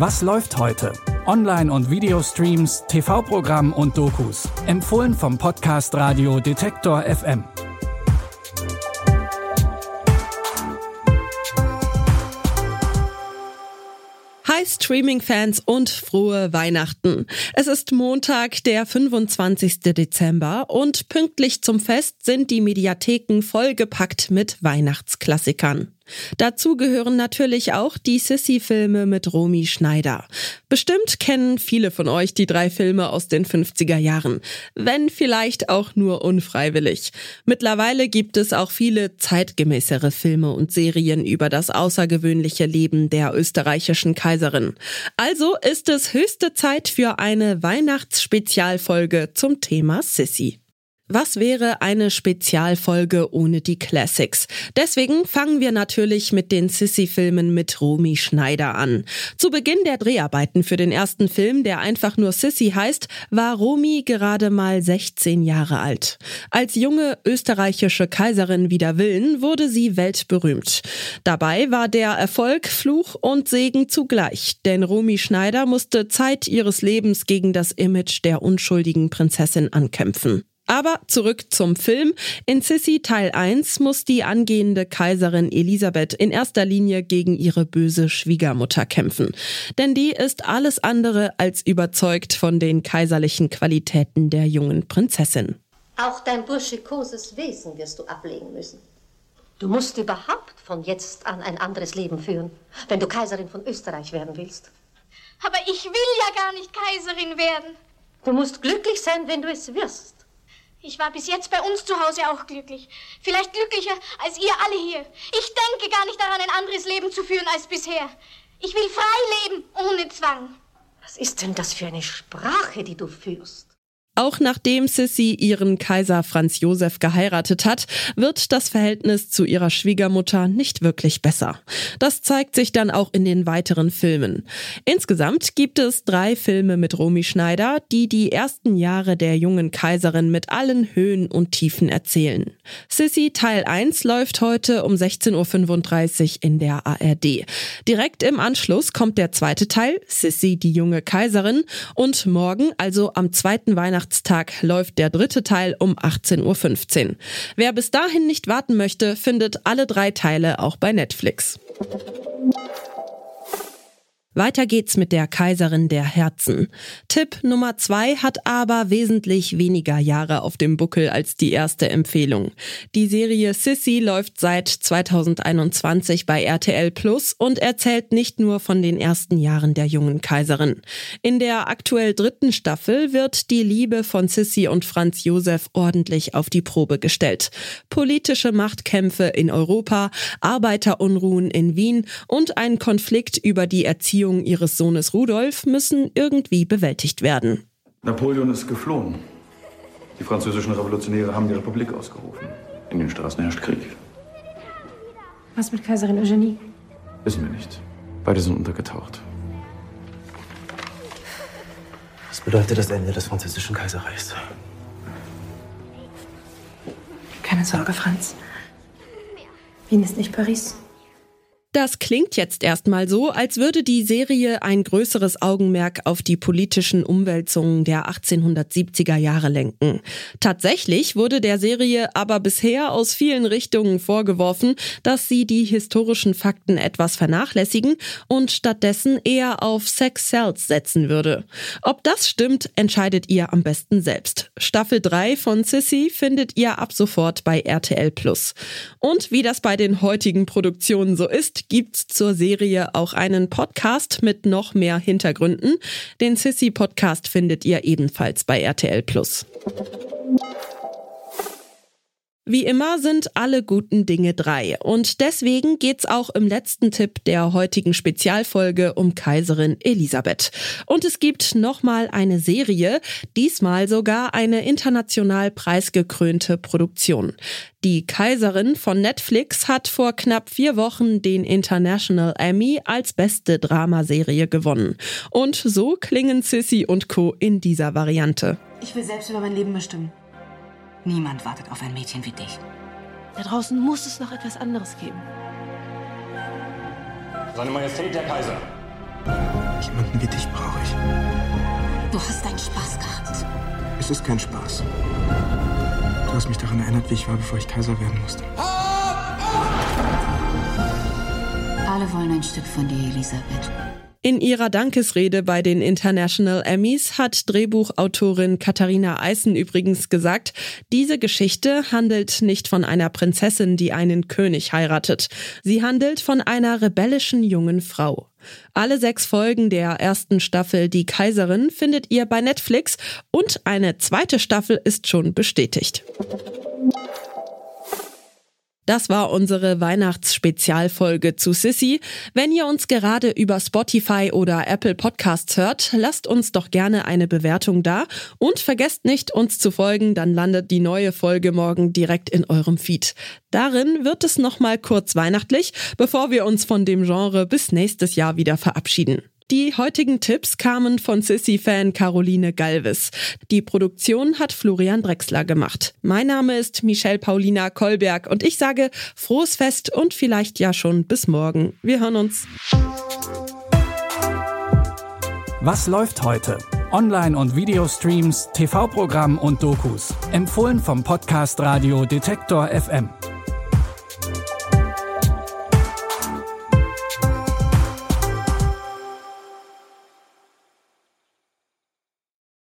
Was läuft heute? Online- und Videostreams, TV-Programm und Dokus. Empfohlen vom Podcast Radio Detektor FM. Hi Streaming-Fans und frohe Weihnachten. Es ist Montag, der 25. Dezember und pünktlich zum Fest sind die Mediatheken vollgepackt mit Weihnachtsklassikern. Dazu gehören natürlich auch die Sissy-Filme mit Romy Schneider. Bestimmt kennen viele von euch die drei Filme aus den 50er Jahren, wenn vielleicht auch nur unfreiwillig. Mittlerweile gibt es auch viele zeitgemäßere Filme und Serien über das außergewöhnliche Leben der österreichischen Kaiserin. Also ist es höchste Zeit für eine Weihnachtsspezialfolge zum Thema Sissy. Was wäre eine Spezialfolge ohne die Classics? Deswegen fangen wir natürlich mit den Sissy-Filmen mit Romy Schneider an. Zu Beginn der Dreharbeiten für den ersten Film, der einfach nur Sissy heißt, war Romy gerade mal 16 Jahre alt. Als junge österreichische Kaiserin wider Willen wurde sie weltberühmt. Dabei war der Erfolg Fluch und Segen zugleich, denn Romy Schneider musste Zeit ihres Lebens gegen das Image der unschuldigen Prinzessin ankämpfen. Aber zurück zum Film. In Sissy Teil 1 muss die angehende Kaiserin Elisabeth in erster Linie gegen ihre böse Schwiegermutter kämpfen. Denn die ist alles andere als überzeugt von den kaiserlichen Qualitäten der jungen Prinzessin. Auch dein burschikoses Wesen wirst du ablegen müssen. Du musst überhaupt von jetzt an ein anderes Leben führen, wenn du Kaiserin von Österreich werden willst. Aber ich will ja gar nicht Kaiserin werden. Du musst glücklich sein, wenn du es wirst. Ich war bis jetzt bei uns zu Hause auch glücklich. Vielleicht glücklicher als ihr alle hier. Ich denke gar nicht daran, ein anderes Leben zu führen als bisher. Ich will frei leben, ohne Zwang. Was ist denn das für eine Sprache, die du führst? Auch nachdem Sissy ihren Kaiser Franz Josef geheiratet hat, wird das Verhältnis zu ihrer Schwiegermutter nicht wirklich besser. Das zeigt sich dann auch in den weiteren Filmen. Insgesamt gibt es drei Filme mit Romy Schneider, die die ersten Jahre der jungen Kaiserin mit allen Höhen und Tiefen erzählen. Sissy Teil 1 läuft heute um 16.35 Uhr in der ARD. Direkt im Anschluss kommt der zweite Teil, Sissy die junge Kaiserin, und morgen, also am zweiten Weihnachten Weihnachtstag läuft der dritte Teil um 18.15 Uhr. Wer bis dahin nicht warten möchte, findet alle drei Teile auch bei Netflix. Weiter geht's mit der Kaiserin der Herzen. Tipp Nummer zwei hat aber wesentlich weniger Jahre auf dem Buckel als die erste Empfehlung. Die Serie Sissy läuft seit 2021 bei RTL Plus und erzählt nicht nur von den ersten Jahren der jungen Kaiserin. In der aktuell dritten Staffel wird die Liebe von Sissy und Franz Josef ordentlich auf die Probe gestellt. Politische Machtkämpfe in Europa, Arbeiterunruhen in Wien und ein Konflikt über die Erziehung Erziehung ihres Sohnes Rudolf müssen irgendwie bewältigt werden. Napoleon ist geflohen. Die französischen Revolutionäre haben die Republik ausgerufen. In den Straßen herrscht Krieg. Was mit Kaiserin Eugenie? Wissen wir nicht. Beide sind untergetaucht. Was bedeutet das Ende des französischen Kaiserreichs? Keine Sorge, Franz. Wien ist nicht Paris. Das klingt jetzt erstmal so, als würde die Serie ein größeres Augenmerk auf die politischen Umwälzungen der 1870er Jahre lenken. Tatsächlich wurde der Serie aber bisher aus vielen Richtungen vorgeworfen, dass sie die historischen Fakten etwas vernachlässigen und stattdessen eher auf Sex Cells setzen würde. Ob das stimmt, entscheidet ihr am besten selbst. Staffel 3 von Sissy findet ihr ab sofort bei RTL Plus. Und wie das bei den heutigen Produktionen so ist, gibt's zur Serie auch einen Podcast mit noch mehr Hintergründen. Den Sissy Podcast findet ihr ebenfalls bei RTL Plus. Wie immer sind alle guten Dinge drei. Und deswegen geht's auch im letzten Tipp der heutigen Spezialfolge um Kaiserin Elisabeth. Und es gibt nochmal eine Serie, diesmal sogar eine international preisgekrönte Produktion. Die Kaiserin von Netflix hat vor knapp vier Wochen den International Emmy als beste Dramaserie gewonnen. Und so klingen Sissy und Co. in dieser Variante. Ich will selbst über mein Leben bestimmen. Niemand wartet auf ein Mädchen wie dich. Da draußen muss es noch etwas anderes geben. Seine Majestät der Kaiser. Jemanden wie dich brauche ich. Du hast deinen Spaß gehabt. Es ist kein Spaß. Du hast mich daran erinnert, wie ich war, bevor ich Kaiser werden musste. Alle wollen ein Stück von dir, Elisabeth. In ihrer Dankesrede bei den International Emmys hat Drehbuchautorin Katharina Eisen übrigens gesagt, diese Geschichte handelt nicht von einer Prinzessin, die einen König heiratet. Sie handelt von einer rebellischen jungen Frau. Alle sechs Folgen der ersten Staffel Die Kaiserin findet ihr bei Netflix und eine zweite Staffel ist schon bestätigt. Das war unsere Weihnachtsspezialfolge zu Sissy. Wenn ihr uns gerade über Spotify oder Apple Podcasts hört, lasst uns doch gerne eine Bewertung da und vergesst nicht, uns zu folgen, dann landet die neue Folge morgen direkt in eurem Feed. Darin wird es nochmal kurz weihnachtlich, bevor wir uns von dem Genre bis nächstes Jahr wieder verabschieden. Die heutigen Tipps kamen von Sissy-Fan Caroline Galvis. Die Produktion hat Florian Drexler gemacht. Mein Name ist Michelle Paulina Kolberg und ich sage frohes Fest und vielleicht ja schon bis morgen. Wir hören uns. Was läuft heute? Online- und Videostreams, TV-Programm und Dokus. Empfohlen vom Podcast Radio Detektor FM.